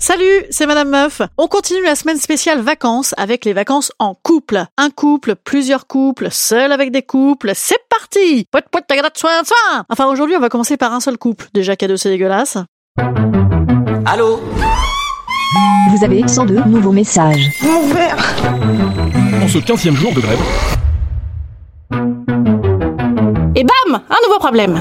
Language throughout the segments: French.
Salut, c'est Madame Meuf. On continue la semaine spéciale vacances avec les vacances en couple. Un couple, plusieurs couples, seul avec des couples. C'est parti Enfin, aujourd'hui, on va commencer par un seul couple. Déjà cadeau, c'est dégueulasse. Allô? Vous avez 102 nouveaux messages. En ce 15 jour de grève. Et bam Un nouveau problème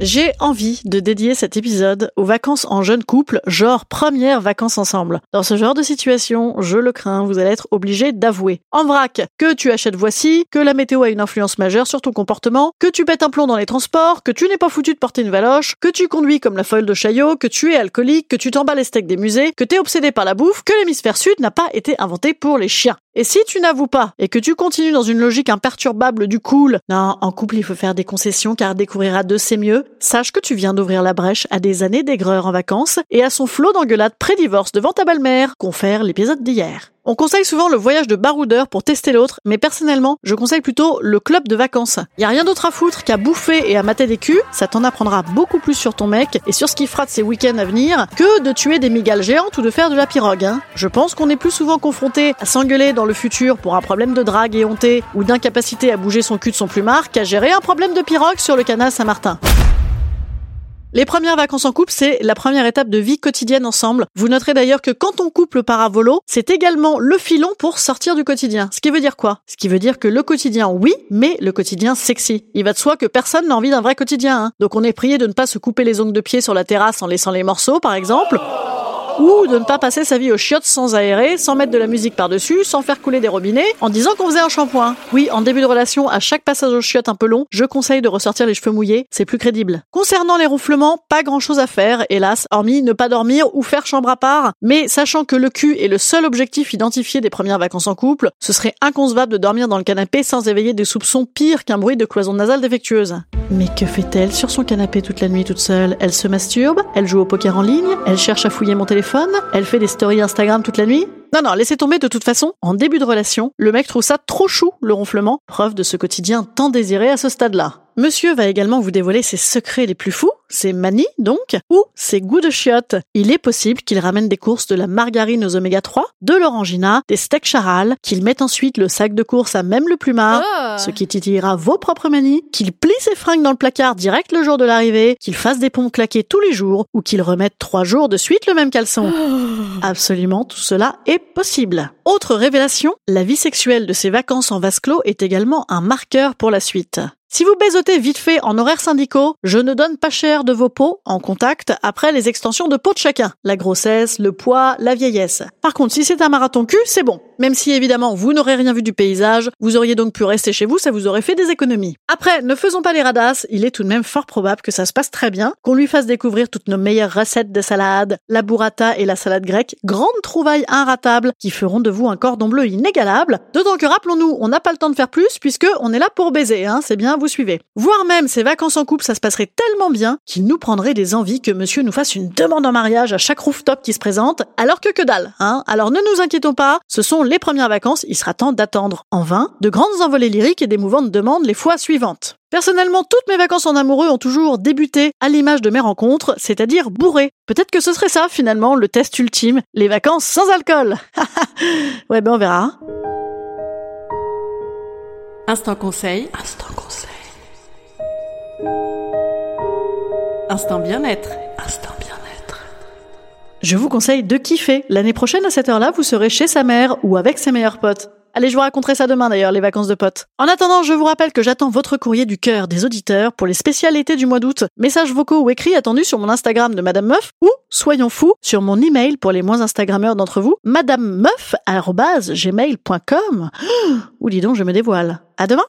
j'ai envie de dédier cet épisode aux vacances en jeune couple, genre premières vacances ensemble. Dans ce genre de situation, je le crains, vous allez être obligé d'avouer. En vrac, que tu achètes voici, que la météo a une influence majeure sur ton comportement, que tu pètes un plomb dans les transports, que tu n'es pas foutu de porter une valoche, que tu conduis comme la folle de Chaillot, que tu es alcoolique, que tu t'emballes les steaks des musées, que t'es obsédé par la bouffe, que l'hémisphère sud n'a pas été inventé pour les chiens. Et si tu n'avoues pas et que tu continues dans une logique imperturbable du cool, non, en couple il faut faire des concessions car découvrir à deux c'est mieux, sache que tu viens d'ouvrir la brèche à des années d'aigreur en vacances et à son flot d'engueulades pré-divorce devant ta belle-mère, confère l'épisode d'hier. On conseille souvent le voyage de baroudeur pour tester l'autre, mais personnellement, je conseille plutôt le club de vacances. Y a rien d'autre à foutre qu'à bouffer et à mater des culs, ça t'en apprendra beaucoup plus sur ton mec et sur ce qu'il fera de ses week-ends à venir que de tuer des migales géantes ou de faire de la pirogue. Hein. Je pense qu'on est plus souvent confronté à s'engueuler dans le futur pour un problème de drague et honté ou d'incapacité à bouger son cul de son plumard qu'à gérer un problème de pirogue sur le canal Saint-Martin. Les premières vacances en couple, c'est la première étape de vie quotidienne ensemble. Vous noterez d'ailleurs que quand on couple par volo, c'est également le filon pour sortir du quotidien. Ce qui veut dire quoi? Ce qui veut dire que le quotidien, oui, mais le quotidien sexy. Il va de soi que personne n'a envie d'un vrai quotidien. Hein. Donc on est prié de ne pas se couper les ongles de pied sur la terrasse en laissant les morceaux, par exemple ou de ne pas passer sa vie aux chiottes sans aérer, sans mettre de la musique par-dessus, sans faire couler des robinets, en disant qu'on faisait un shampoing. Oui, en début de relation, à chaque passage aux chiottes un peu long, je conseille de ressortir les cheveux mouillés, c'est plus crédible. Concernant les ronflements, pas grand-chose à faire, hélas, hormis ne pas dormir ou faire chambre à part, mais sachant que le cul est le seul objectif identifié des premières vacances en couple, ce serait inconcevable de dormir dans le canapé sans éveiller des soupçons pires qu'un bruit de cloison nasale défectueuse. Mais que fait-elle sur son canapé toute la nuit toute seule? Elle se masturbe Elle joue au poker en ligne Elle cherche à fouiller mon téléphone elle fait des stories Instagram toute la nuit? Non, non, laissez tomber de toute façon. En début de relation, le mec trouve ça trop chou, le ronflement, preuve de ce quotidien tant désiré à ce stade-là. Monsieur va également vous dévoiler ses secrets les plus fous, ses manies donc, ou ses goûts de chiottes. Il est possible qu'il ramène des courses de la margarine aux oméga 3, de l'orangina, des steaks charal, qu'il mette ensuite le sac de course à même le plumard, Oh. ce qui titillera vos propres manies, qu'il plie ses fringues dans le placard direct le jour de l'arrivée, qu'il fasse des pompes claquées tous les jours, ou qu'il remette trois jours de suite le même caleçon. Absolument, tout cela est possible. Autre révélation, la vie sexuelle de ces vacances en vase clos est également un marqueur pour la suite. Si vous baisotez vite fait en horaires syndicaux, je ne donne pas cher de vos peaux en contact après les extensions de peau de chacun. La grossesse, le poids, la vieillesse. Par contre, si c'est un marathon cul, c'est bon. Même si évidemment vous n'aurez rien vu du paysage, vous auriez donc pu rester chez vous, ça vous aurait fait des économies. Après, ne faisons pas les radasses, il est tout de même fort probable que ça se passe très bien, qu'on lui fasse découvrir toutes nos meilleures recettes de salade, la burrata et la salade grecque, grandes trouvailles inratables qui feront de vous un cordon bleu inégalable. D'autant que rappelons-nous, on n'a pas le temps de faire plus puisque on est là pour baiser, hein, c'est bien, vous suivez. Voire même ces vacances en couple, ça se passerait tellement bien qu'il nous prendrait des envies que monsieur nous fasse une demande en mariage à chaque rooftop qui se présente, alors que que dalle, hein. Alors ne nous inquiétons pas, ce sont les premières vacances, il sera temps d'attendre en vain de grandes envolées lyriques et d'émouvantes demandes les fois suivantes. Personnellement, toutes mes vacances en amoureux ont toujours débuté à l'image de mes rencontres, c'est-à-dire bourrées. Peut-être que ce serait ça, finalement, le test ultime, les vacances sans alcool. ouais, ben on verra. Instant conseil. Instant conseil. Instant bien-être. Instant bien-être. Je vous conseille de kiffer. L'année prochaine, à cette heure-là, vous serez chez sa mère ou avec ses meilleurs potes. Allez, je vous raconterai ça demain d'ailleurs, les vacances de potes. En attendant, je vous rappelle que j'attends votre courrier du cœur des auditeurs pour les spécialités du mois d'août. Messages vocaux ou écrits attendus sur mon Instagram de Madame Meuf ou, soyons fous, sur mon email pour les moins Instagrammeurs d'entre vous, madamemeuf.gmail.com. Ou dis donc, je me dévoile. À demain!